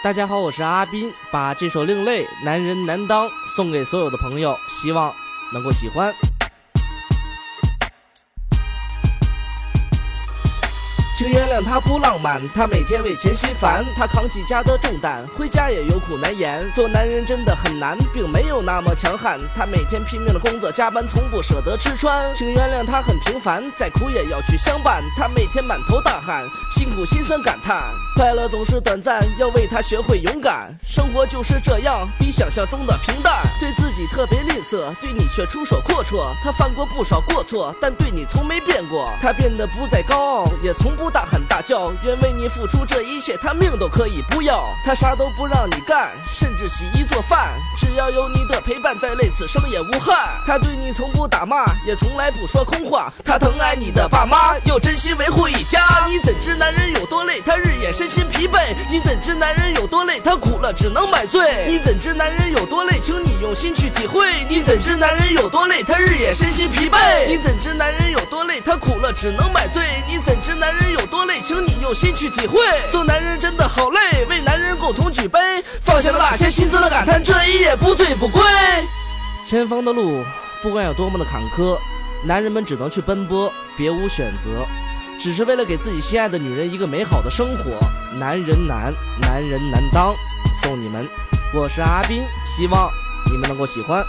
大家好，我是阿斌，把这首《另类男人难当》送给所有的朋友，希望能够喜欢。请原谅他不浪漫，他每天为钱心烦，他扛起家的重担，回家也有苦难言。做男人真的很难，并没有那么强悍。他每天拼命的工作加班，从不舍得吃穿。请原谅他很平凡，再苦也要去相伴。他每天满头大汗，辛苦心酸感叹。快乐总是短暂，要为他学会勇敢。生活就是这样，比想象中的平淡。对自己特别吝啬，对你却出手阔绰。他犯过不少过错，但对你从没变过。他变得不再高傲，也从不。大喊大叫，愿为你付出这一切，他命都可以不要。他啥都不让你干，甚至洗衣做饭，只要有你的陪伴，再累此生也无憾。他对你从不打骂，也从来不说空话。他疼爱你的爸妈，又真心维护一家。你怎知男人有多累？他日夜身心疲惫。你怎知男人有多累？他苦了只能买醉。你怎知男人有多累？请你用心去体会。你怎知男人有多累？他日夜身心疲惫。你怎知男人有多累？他苦了只能买醉。你怎知男人有？多累，请你用心去体会。做男人真的好累，为男人共同举杯，放下了那些心酸的感叹，这一夜不醉不归。前方的路不管有多么的坎坷，男人们只能去奔波，别无选择，只是为了给自己心爱的女人一个美好的生活。男人难，男人难当，送你们，我是阿斌，希望你们能够喜欢。